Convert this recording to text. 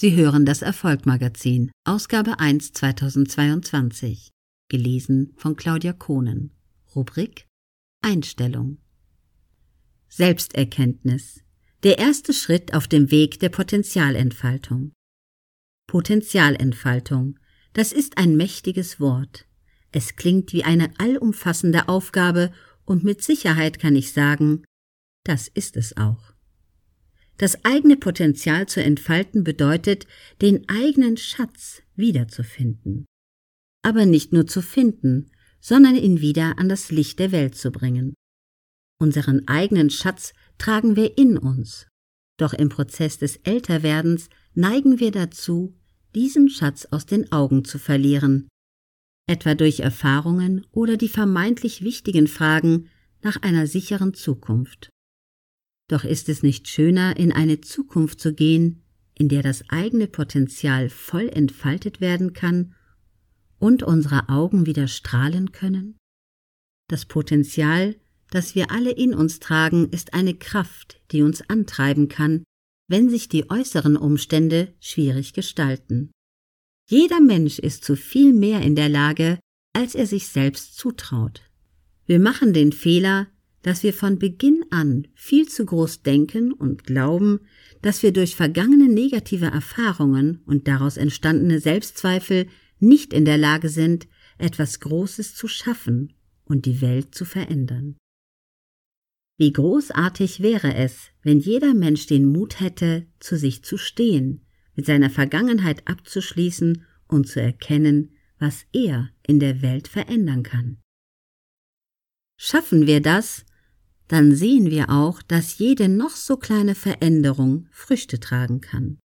Sie hören das Erfolgmagazin, Ausgabe 1 2022, gelesen von Claudia Kohnen. Rubrik Einstellung. Selbsterkenntnis. Der erste Schritt auf dem Weg der Potenzialentfaltung. Potenzialentfaltung. Das ist ein mächtiges Wort. Es klingt wie eine allumfassende Aufgabe und mit Sicherheit kann ich sagen, das ist es auch. Das eigene Potenzial zu entfalten bedeutet, den eigenen Schatz wiederzufinden. Aber nicht nur zu finden, sondern ihn wieder an das Licht der Welt zu bringen. Unseren eigenen Schatz tragen wir in uns. Doch im Prozess des Älterwerdens neigen wir dazu, diesen Schatz aus den Augen zu verlieren, etwa durch Erfahrungen oder die vermeintlich wichtigen Fragen nach einer sicheren Zukunft. Doch ist es nicht schöner, in eine Zukunft zu gehen, in der das eigene Potenzial voll entfaltet werden kann und unsere Augen wieder strahlen können? Das Potenzial, das wir alle in uns tragen, ist eine Kraft, die uns antreiben kann, wenn sich die äußeren Umstände schwierig gestalten. Jeder Mensch ist zu viel mehr in der Lage, als er sich selbst zutraut. Wir machen den Fehler, dass wir von Beginn an viel zu groß denken und glauben, dass wir durch vergangene negative Erfahrungen und daraus entstandene Selbstzweifel nicht in der Lage sind, etwas Großes zu schaffen und die Welt zu verändern. Wie großartig wäre es, wenn jeder Mensch den Mut hätte, zu sich zu stehen, mit seiner Vergangenheit abzuschließen und zu erkennen, was er in der Welt verändern kann. Schaffen wir das, dann sehen wir auch, dass jede noch so kleine Veränderung Früchte tragen kann.